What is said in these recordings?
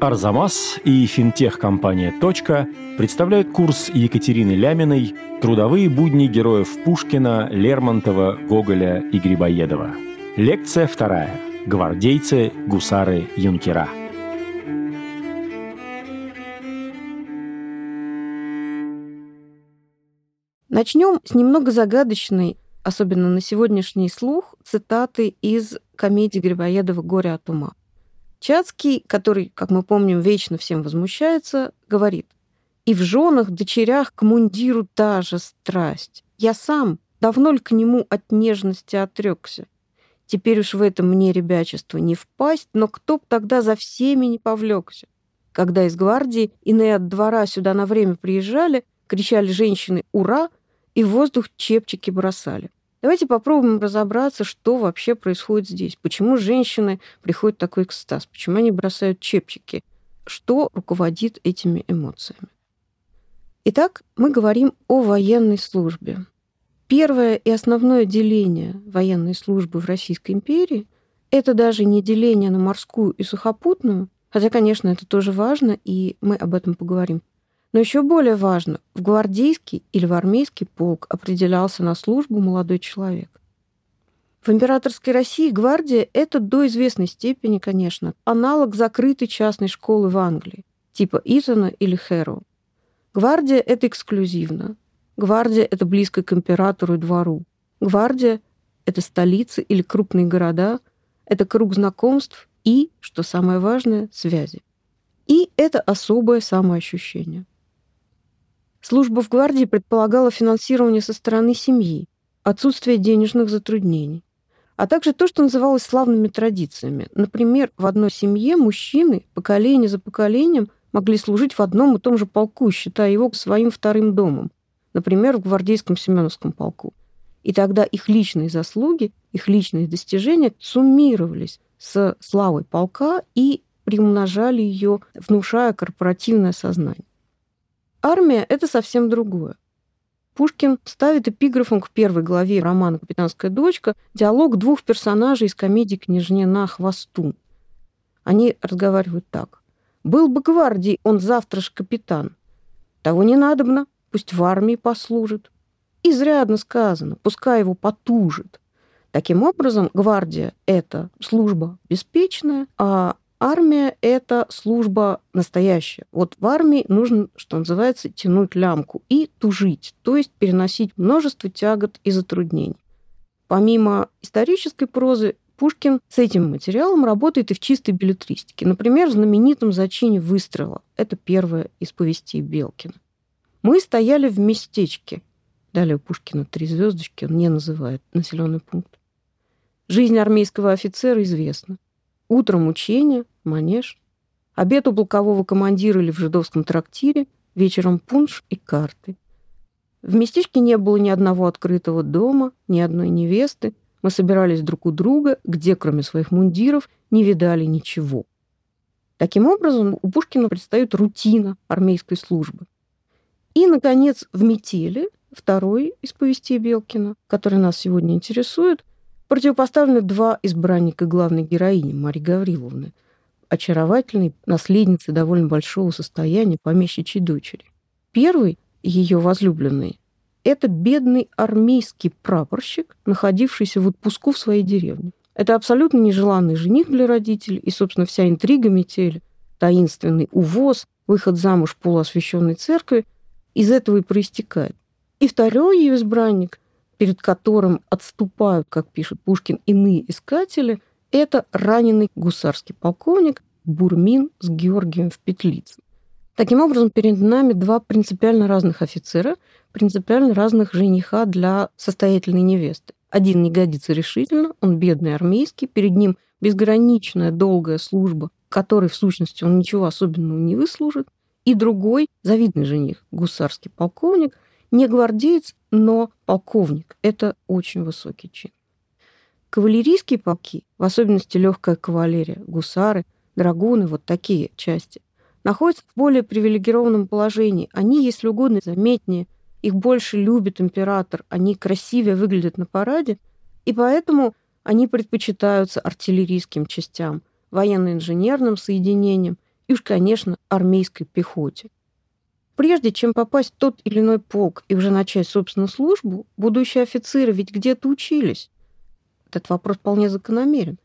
Арзамас и финтех-компания «Точка» представляют курс Екатерины Ляминой «Трудовые будни героев Пушкина, Лермонтова, Гоголя и Грибоедова». Лекция вторая. Гвардейцы, гусары, юнкера. Начнем с немного загадочной, особенно на сегодняшний слух, цитаты из комедии Грибоедова «Горе от ума». Чацкий, который, как мы помним, вечно всем возмущается, говорит, «И в женах, дочерях к мундиру та же страсть. Я сам давно ли к нему от нежности отрекся? Теперь уж в этом мне ребячество не впасть, но кто б тогда за всеми не повлекся? Когда из гвардии иные от двора сюда на время приезжали, кричали женщины «Ура!» и в воздух чепчики бросали. Давайте попробуем разобраться, что вообще происходит здесь. Почему женщины приходят в такой экстаз? Почему они бросают чепчики? Что руководит этими эмоциями? Итак, мы говорим о военной службе. Первое и основное деление военной службы в Российской империи – это даже не деление на морскую и сухопутную, хотя, конечно, это тоже важно, и мы об этом поговорим но еще более важно, в гвардейский или в армейский полк определялся на службу молодой человек. В императорской России гвардия – это до известной степени, конечно, аналог закрытой частной школы в Англии, типа Итона или Хэроу. Гвардия – это эксклюзивно. Гвардия – это близко к императору и двору. Гвардия – это столицы или крупные города, это круг знакомств и, что самое важное, связи. И это особое самоощущение. Служба в гвардии предполагала финансирование со стороны семьи, отсутствие денежных затруднений, а также то, что называлось славными традициями. Например, в одной семье мужчины поколение за поколением могли служить в одном и том же полку, считая его своим вторым домом, например, в гвардейском Семеновском полку. И тогда их личные заслуги, их личные достижения суммировались с славой полка и приумножали ее, внушая корпоративное сознание. Армия — это совсем другое. Пушкин ставит эпиграфом к первой главе романа «Капитанская дочка» диалог двух персонажей из комедии «Княжне на хвосту». Они разговаривают так. «Был бы гвардии, он завтра ж капитан. Того не надобно, пусть в армии послужит. Изрядно сказано, пускай его потужит. Таким образом, гвардия — это служба беспечная, а Армия — это служба настоящая. Вот в армии нужно, что называется, тянуть лямку и тужить, то есть переносить множество тягот и затруднений. Помимо исторической прозы, Пушкин с этим материалом работает и в чистой билетристике. Например, в знаменитом «Зачине выстрела». Это первое из повестей Белкина. Мы стояли в местечке. Далее у Пушкина три звездочки, он не называет населенный пункт. Жизнь армейского офицера известна. Утром учение, манеж, обед у полкового командира или в жидовском трактире, вечером пунш и карты. В местечке не было ни одного открытого дома, ни одной невесты. Мы собирались друг у друга, где, кроме своих мундиров, не видали ничего. Таким образом, у Пушкина предстает рутина армейской службы. И, наконец, в «Метели», второй из повестей Белкина, который нас сегодня интересует, противопоставлены два избранника главной героини Марии Гавриловны, очаровательной наследницы довольно большого состояния помещичьей дочери. Первый, ее возлюбленный, это бедный армейский прапорщик, находившийся в отпуску в своей деревне. Это абсолютно нежеланный жених для родителей, и, собственно, вся интрига метели, таинственный увоз, выход замуж полуосвященной церкви из этого и проистекает. И второй ее избранник перед которым отступают, как пишет Пушкин, иные искатели, это раненый гусарский полковник Бурмин с Георгием в петлице. Таким образом, перед нами два принципиально разных офицера, принципиально разных жениха для состоятельной невесты. Один не годится решительно, он бедный армейский, перед ним безграничная долгая служба, которой в сущности он ничего особенного не выслужит, и другой, завидный жених, гусарский полковник – не гвардеец, но полковник. Это очень высокий чин. Кавалерийские полки, в особенности легкая кавалерия, гусары, драгуны, вот такие части, находятся в более привилегированном положении. Они, если угодно, заметнее, их больше любит император, они красивее выглядят на параде, и поэтому они предпочитаются артиллерийским частям, военно-инженерным соединениям и уж, конечно, армейской пехоте. Прежде чем попасть в тот или иной полк и уже начать, собственно, службу, будущие офицеры ведь где-то учились. Этот вопрос вполне закономерен.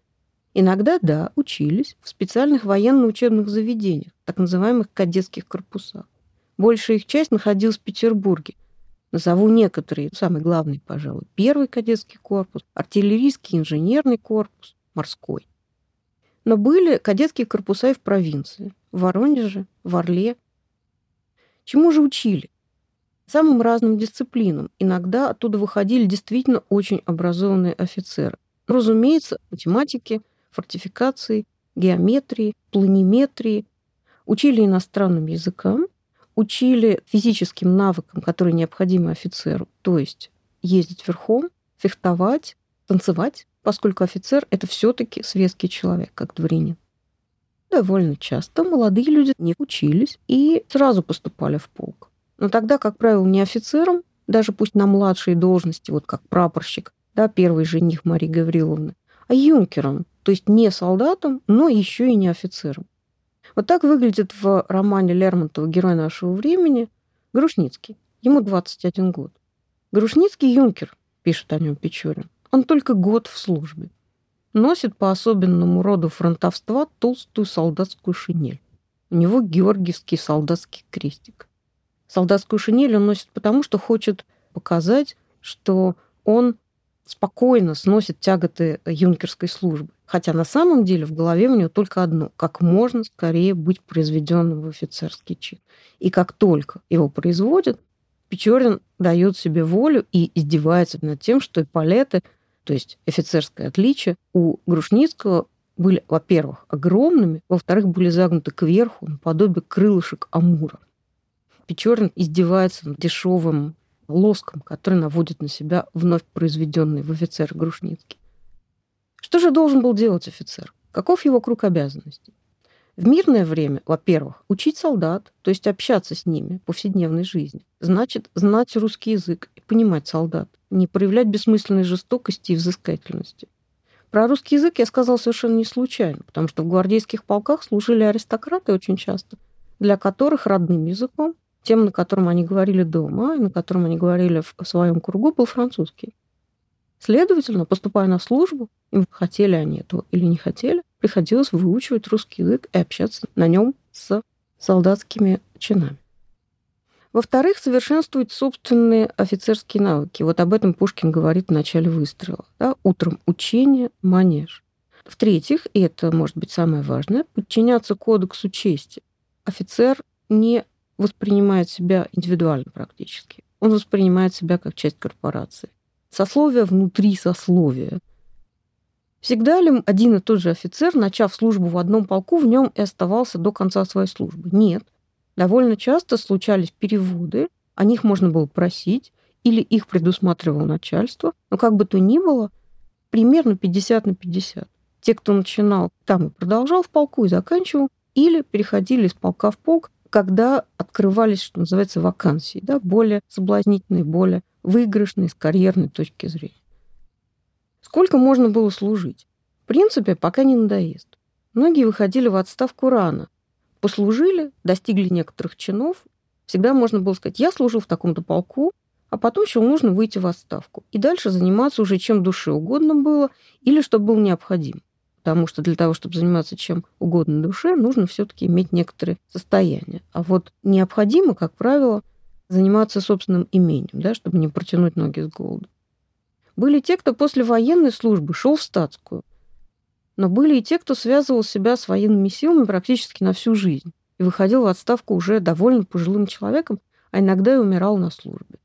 Иногда, да, учились в специальных военно-учебных заведениях, так называемых кадетских корпусах. Большая их часть находилась в Петербурге. Назову некоторые, самый главный, пожалуй. Первый кадетский корпус, артиллерийский инженерный корпус, морской. Но были кадетские корпуса и в провинции. В Воронеже, в Орле. Чему же учили? Самым разным дисциплинам. Иногда оттуда выходили действительно очень образованные офицеры. Разумеется, математики, фортификации, геометрии, планиметрии. Учили иностранным языкам, учили физическим навыкам, которые необходимы офицеру, то есть ездить верхом, фехтовать, танцевать, поскольку офицер — это все таки светский человек, как дворянин. Довольно часто молодые люди не учились и сразу поступали в полк. Но тогда, как правило, не офицером, даже пусть на младшей должности, вот как прапорщик, да, первый жених Марии Гавриловны, а юнкером, то есть не солдатом, но еще и не офицером. Вот так выглядит в романе Лермонтова «Герой нашего времени» Грушницкий. Ему 21 год. Грушницкий юнкер, пишет о нем Печорин. Он только год в службе. Носит по особенному роду фронтовства толстую солдатскую шинель. У него георгиевский солдатский крестик. Солдатскую шинель он носит потому, что хочет показать, что он спокойно сносит тяготы юнкерской службы. Хотя на самом деле в голове у него только одно – как можно скорее быть произведенным в офицерский чин. И как только его производят, Печорин дает себе волю и издевается над тем, что эполеты, то есть офицерское отличие, у Грушницкого были, во-первых, огромными, во-вторых, были загнуты кверху, наподобие крылышек амура. Печорин издевается над дешевым лоском, который наводит на себя вновь произведенный в офицер Грушницкий. Что же должен был делать офицер? Каков его круг обязанностей? В мирное время, во-первых, учить солдат, то есть общаться с ними в повседневной жизни. Значит, знать русский язык и понимать солдат, не проявлять бессмысленной жестокости и взыскательности. Про русский язык я сказал совершенно не случайно, потому что в гвардейских полках служили аристократы очень часто, для которых родным языком тем, на котором они говорили дома, и на котором они говорили в своем кругу, был французский. Следовательно, поступая на службу, им хотели они этого или не хотели, приходилось выучивать русский язык и общаться на нем с солдатскими чинами. Во-вторых, совершенствовать собственные офицерские навыки. Вот об этом Пушкин говорит в начале выстрела. Да? Утром учение, манеж. В-третьих, и это может быть самое важное, подчиняться кодексу чести. Офицер не воспринимает себя индивидуально практически. Он воспринимает себя как часть корпорации. Сословие внутри сословия. Всегда ли один и тот же офицер, начав службу в одном полку, в нем и оставался до конца своей службы? Нет. Довольно часто случались переводы, о них можно было просить, или их предусматривало начальство. Но как бы то ни было, примерно 50 на 50. Те, кто начинал там и продолжал в полку и заканчивал, или переходили из полка в полк, когда открывались, что называется, вакансии, да, более соблазнительные, более выигрышные с карьерной точки зрения. Сколько можно было служить? В принципе, пока не надоест. Многие выходили в отставку рано. Послужили, достигли некоторых чинов. Всегда можно было сказать, я служил в таком-то полку, а потом еще нужно выйти в отставку. И дальше заниматься уже чем душе угодно было или что было необходимо потому что для того, чтобы заниматься чем угодно душе, нужно все-таки иметь некоторые состояния. А вот необходимо, как правило, заниматься собственным имением, да, чтобы не протянуть ноги с голоду. Были те, кто после военной службы шел в статскую, но были и те, кто связывал себя с военными силами практически на всю жизнь и выходил в отставку уже довольно пожилым человеком, а иногда и умирал на службе.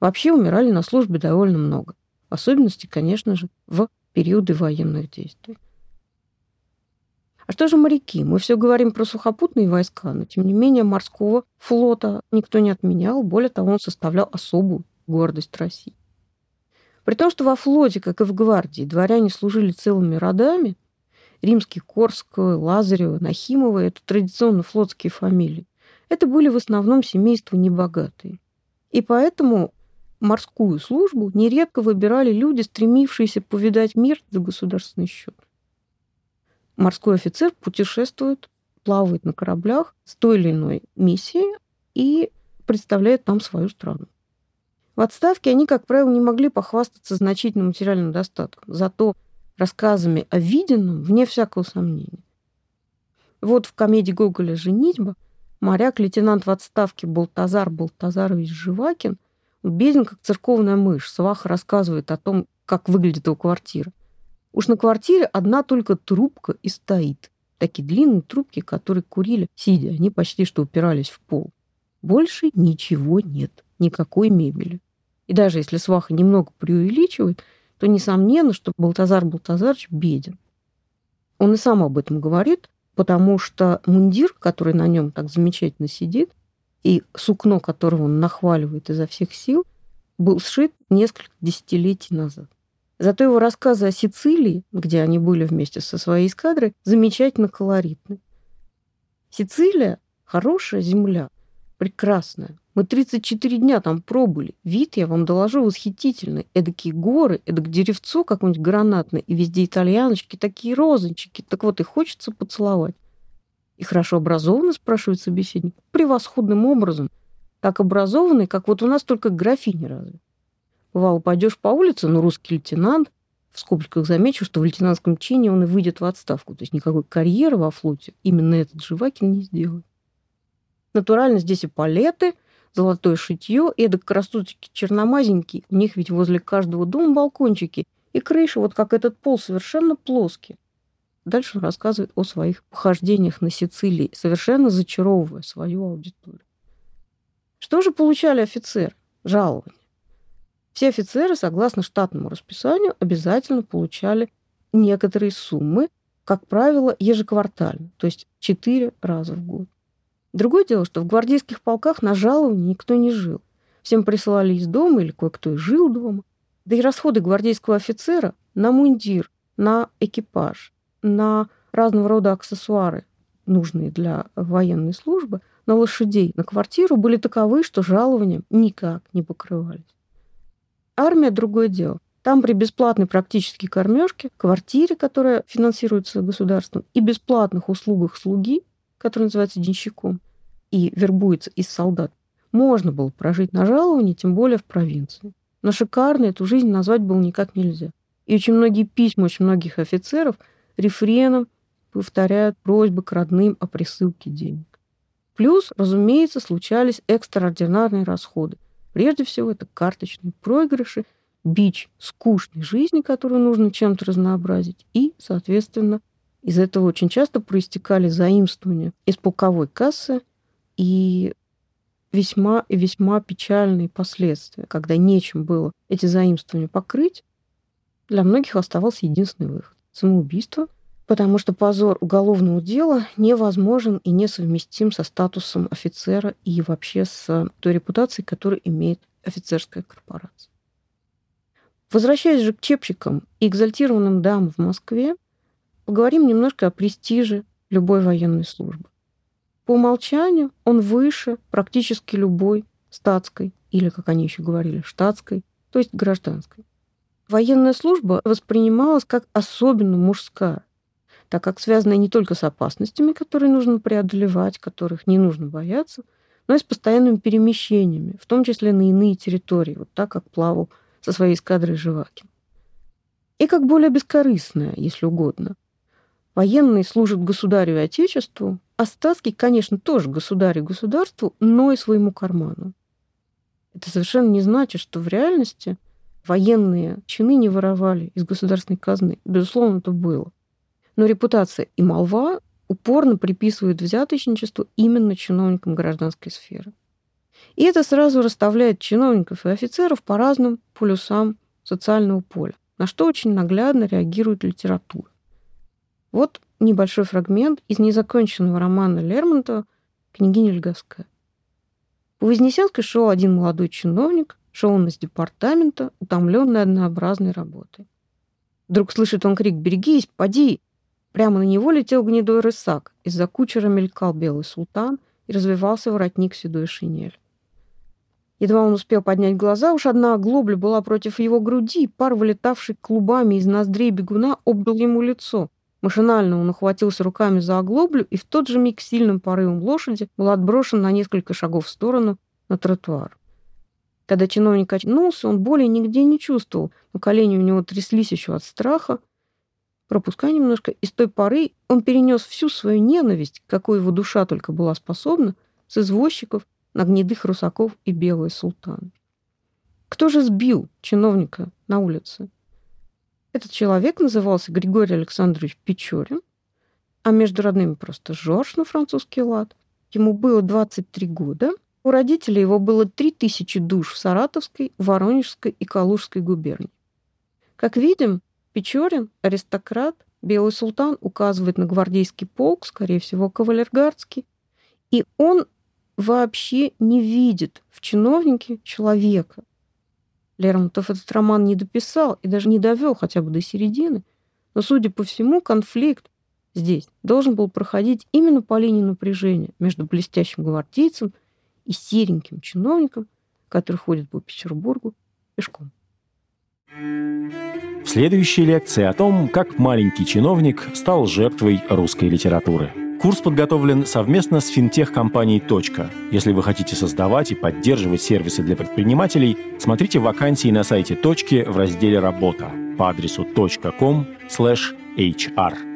Вообще умирали на службе довольно много. В особенности, конечно же, в периоды военных действий. А что же моряки? Мы все говорим про сухопутные войска, но тем не менее морского флота никто не отменял. Более того, он составлял особую гордость России. При том, что во флоте, как и в гвардии, дворяне служили целыми родами, римский, Корского, Лазарева, Нахимова – это традиционно флотские фамилии. Это были в основном семейства небогатые. И поэтому морскую службу нередко выбирали люди, стремившиеся повидать мир за государственный счет морской офицер путешествует плавает на кораблях с той или иной миссией и представляет там свою страну. В отставке они, как правило, не могли похвастаться значительным материальным достатком, зато рассказами о виденном, вне всякого сомнения. Вот в комедии Гоголя «Женитьба» моряк-лейтенант в отставке Балтазар Балтазарович Живакин беден, как церковная мышь. Сваха рассказывает о том, как выглядит его квартира. Уж на квартире одна только трубка и стоит. Такие длинные трубки, которые курили, сидя, они почти что упирались в пол. Больше ничего нет, никакой мебели. И даже если сваха немного преувеличивает, то несомненно, что Балтазар Балтазарович беден. Он и сам об этом говорит, потому что мундир, который на нем так замечательно сидит, и сукно, которого он нахваливает изо всех сил, был сшит несколько десятилетий назад. Зато его рассказы о Сицилии, где они были вместе со своей эскадрой, замечательно колоритны. Сицилия – хорошая земля, прекрасная. Мы 34 дня там пробыли. Вид, я вам доложу, восхитительный. Эдакие горы, эдак деревцо какое-нибудь гранатное, и везде итальяночки, такие розочки. Так вот, и хочется поцеловать. И хорошо образованный, спрашивает собеседник. Превосходным образом. Так образованный, как вот у нас только графини разве. Бывало, пойдешь по улице, ну, русский лейтенант, в скобочках замечу, что в лейтенантском чине он и выйдет в отставку. То есть никакой карьеры во флоте именно этот Живакин не сделает. Натурально здесь и палеты, золотое шитье, эдак красоточки черномазенькие. У них ведь возле каждого дома балкончики. И крыша, вот как этот пол, совершенно плоский. Дальше он рассказывает о своих похождениях на Сицилии, совершенно зачаровывая свою аудиторию. Что же получали офицеры? Жалование. Все офицеры, согласно штатному расписанию, обязательно получали некоторые суммы, как правило, ежеквартально, то есть четыре раза в год. Другое дело, что в гвардейских полках на жалование никто не жил. Всем присылали из дома или кое-кто и жил дома. Да и расходы гвардейского офицера на мундир, на экипаж, на разного рода аксессуары, нужные для военной службы, на лошадей, на квартиру были таковы, что жалованием никак не покрывались. Армия – другое дело. Там при бесплатной практически кормежке, квартире, которая финансируется государством, и бесплатных услугах слуги, который называется денщиком, и вербуется из солдат, можно было прожить на жаловании, тем более в провинции. Но шикарно эту жизнь назвать было никак нельзя. И очень многие письма очень многих офицеров рефреном повторяют просьбы к родным о присылке денег. Плюс, разумеется, случались экстраординарные расходы. Прежде всего, это карточные проигрыши, бич скучной жизни, которую нужно чем-то разнообразить, и, соответственно, из этого очень часто проистекали заимствования из полковой кассы и весьма и весьма печальные последствия, когда нечем было эти заимствования покрыть, для многих оставался единственный выход – самоубийство, потому что позор уголовного дела невозможен и несовместим со статусом офицера и вообще с той репутацией, которую имеет офицерская корпорация. Возвращаясь же к чепчикам и экзальтированным дамам в Москве, поговорим немножко о престиже любой военной службы. По умолчанию он выше практически любой статской, или, как они еще говорили, штатской, то есть гражданской. Военная служба воспринималась как особенно мужская, так как связана не только с опасностями, которые нужно преодолевать, которых не нужно бояться, но и с постоянными перемещениями, в том числе на иные территории, вот так, как плавал со своей эскадрой Живакин. И как более бескорыстная, если угодно. Военные служат государю и отечеству, а статский, конечно, тоже государю и государству, но и своему карману. Это совершенно не значит, что в реальности военные чины не воровали из государственной казны. Безусловно, это было. Но репутация и молва упорно приписывают взяточничество именно чиновникам гражданской сферы. И это сразу расставляет чиновников и офицеров по разным полюсам социального поля, на что очень наглядно реагирует литература. Вот небольшой фрагмент из незаконченного романа Лермонтова «Княгиня Льговская». У Вознесенской шел один молодой чиновник, шел он из департамента, утомленный однообразной работой. Вдруг слышит он крик «Берегись, поди!» Прямо на него летел гнедой рысак. Из-за кучера мелькал белый султан и развивался воротник седой шинель. Едва он успел поднять глаза, уж одна оглобля была против его груди, пар, вылетавший клубами из ноздрей бегуна, обдал ему лицо. Машинально он ухватился руками за оглоблю и в тот же миг сильным порывом лошади был отброшен на несколько шагов в сторону на тротуар. Когда чиновник очнулся, он боли нигде не чувствовал, но колени у него тряслись еще от страха. Пропуская немножко, и с той поры он перенес всю свою ненависть, какой его душа только была способна, с извозчиков на гнедых русаков и белые султаны. Кто же сбил чиновника на улице? Этот человек назывался Григорий Александрович Печорин, а между родными просто Жорж на французский лад. Ему было 23 года. У родителей его было 3000 душ в Саратовской, Воронежской и Калужской губернии. Как видим, Печорин, аристократ, Белый султан указывает на гвардейский полк, скорее всего, кавалергардский, и он вообще не видит в чиновнике человека. Лермонтов этот роман не дописал и даже не довел хотя бы до середины. Но, судя по всему, конфликт здесь должен был проходить именно по линии напряжения между блестящим гвардейцем и сереньким чиновником, который ходит по Петербургу пешком. В следующей лекции о том, как маленький чиновник стал жертвой русской литературы. Курс подготовлен совместно с финтех-компанией «Точка». Если вы хотите создавать и поддерживать сервисы для предпринимателей, смотрите вакансии на сайте «Точки» в разделе «Работа» по адресу .com/hr.